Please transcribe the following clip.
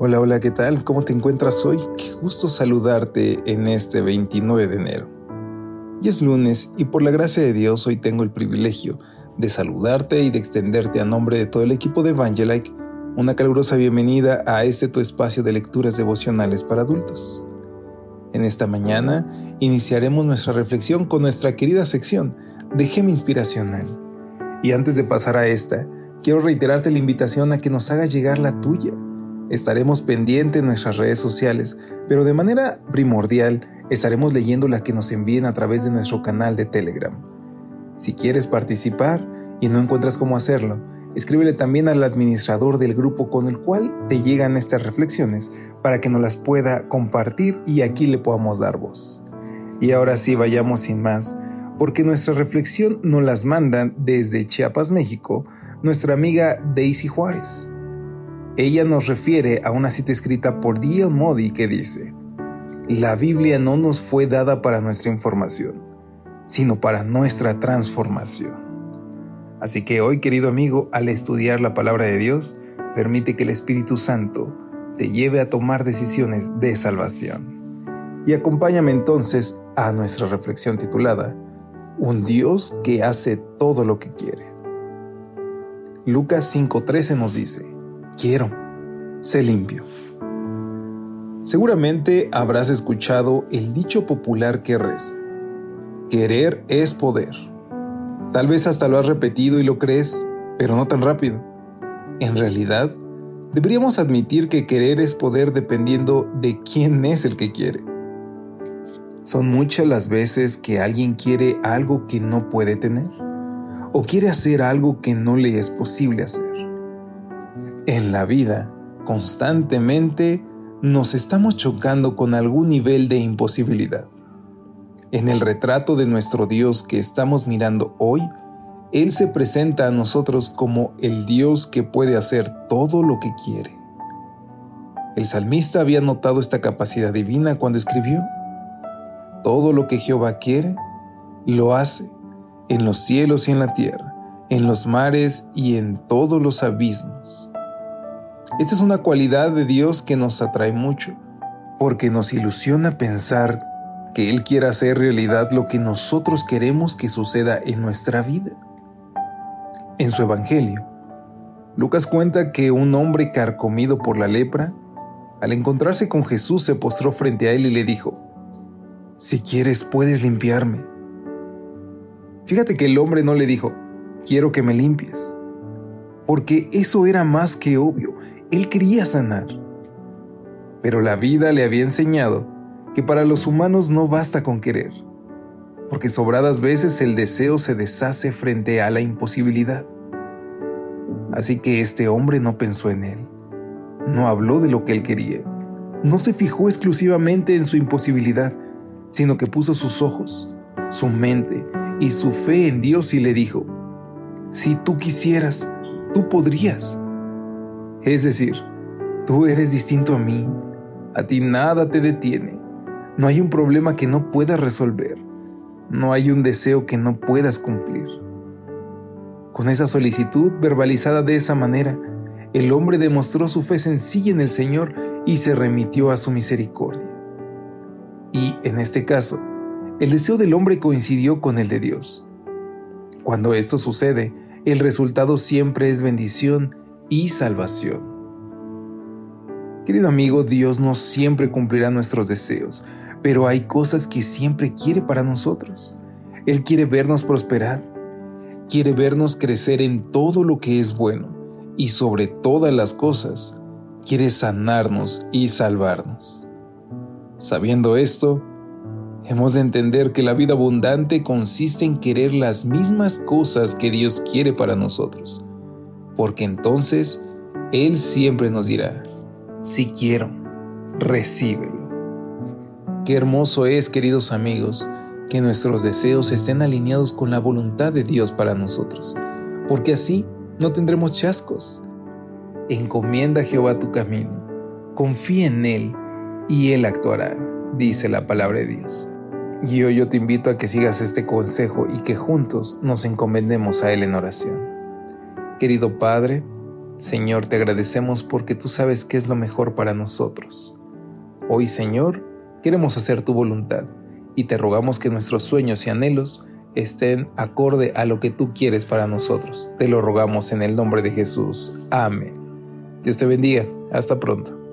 Hola, hola, ¿qué tal? ¿Cómo te encuentras hoy? Qué gusto saludarte en este 29 de enero. Y es lunes y por la gracia de Dios hoy tengo el privilegio de saludarte y de extenderte a nombre de todo el equipo de Evangelike una calurosa bienvenida a este tu espacio de lecturas devocionales para adultos. En esta mañana iniciaremos nuestra reflexión con nuestra querida sección de Gema Inspiracional. Y antes de pasar a esta, quiero reiterarte la invitación a que nos hagas llegar la tuya Estaremos pendientes en nuestras redes sociales, pero de manera primordial estaremos leyendo la que nos envíen a través de nuestro canal de Telegram. Si quieres participar y no encuentras cómo hacerlo, escríbele también al administrador del grupo con el cual te llegan estas reflexiones para que nos las pueda compartir y aquí le podamos dar voz. Y ahora sí, vayamos sin más, porque nuestra reflexión nos las mandan desde Chiapas, México, nuestra amiga Daisy Juárez. Ella nos refiere a una cita escrita por D.L. Modi que dice, La Biblia no nos fue dada para nuestra información, sino para nuestra transformación. Así que hoy, querido amigo, al estudiar la palabra de Dios, permite que el Espíritu Santo te lleve a tomar decisiones de salvación. Y acompáñame entonces a nuestra reflexión titulada, Un Dios que hace todo lo que quiere. Lucas 5:13 nos dice, quiero, sé limpio. Seguramente habrás escuchado el dicho popular que reza, querer es poder. Tal vez hasta lo has repetido y lo crees, pero no tan rápido. En realidad, deberíamos admitir que querer es poder dependiendo de quién es el que quiere. Son muchas las veces que alguien quiere algo que no puede tener o quiere hacer algo que no le es posible hacer. La vida, constantemente nos estamos chocando con algún nivel de imposibilidad. En el retrato de nuestro Dios que estamos mirando hoy, Él se presenta a nosotros como el Dios que puede hacer todo lo que quiere. El salmista había notado esta capacidad divina cuando escribió, Todo lo que Jehová quiere, lo hace, en los cielos y en la tierra, en los mares y en todos los abismos. Esta es una cualidad de Dios que nos atrae mucho, porque nos ilusiona pensar que Él quiere hacer realidad lo que nosotros queremos que suceda en nuestra vida. En su Evangelio, Lucas cuenta que un hombre carcomido por la lepra, al encontrarse con Jesús se postró frente a él y le dijo, Si quieres puedes limpiarme. Fíjate que el hombre no le dijo, Quiero que me limpies, porque eso era más que obvio, él quería sanar. Pero la vida le había enseñado que para los humanos no basta con querer, porque sobradas veces el deseo se deshace frente a la imposibilidad. Así que este hombre no pensó en él, no habló de lo que él quería, no se fijó exclusivamente en su imposibilidad, sino que puso sus ojos, su mente y su fe en Dios y le dijo, si tú quisieras, tú podrías. Es decir, tú eres distinto a mí, a ti nada te detiene, no hay un problema que no puedas resolver, no hay un deseo que no puedas cumplir. Con esa solicitud verbalizada de esa manera, el hombre demostró su fe sencilla en el Señor y se remitió a su misericordia. Y, en este caso, el deseo del hombre coincidió con el de Dios. Cuando esto sucede, el resultado siempre es bendición y salvación. Querido amigo, Dios no siempre cumplirá nuestros deseos, pero hay cosas que siempre quiere para nosotros. Él quiere vernos prosperar, quiere vernos crecer en todo lo que es bueno y sobre todas las cosas, quiere sanarnos y salvarnos. Sabiendo esto, hemos de entender que la vida abundante consiste en querer las mismas cosas que Dios quiere para nosotros porque entonces Él siempre nos dirá, si quiero, recíbelo. Qué hermoso es, queridos amigos, que nuestros deseos estén alineados con la voluntad de Dios para nosotros, porque así no tendremos chascos. Encomienda a Jehová tu camino, confía en Él y Él actuará, dice la palabra de Dios. Y hoy yo te invito a que sigas este consejo y que juntos nos encomendemos a Él en oración. Querido Padre, Señor, te agradecemos porque tú sabes qué es lo mejor para nosotros. Hoy, Señor, queremos hacer tu voluntad y te rogamos que nuestros sueños y anhelos estén acorde a lo que tú quieres para nosotros. Te lo rogamos en el nombre de Jesús. Amén. Dios te bendiga. Hasta pronto.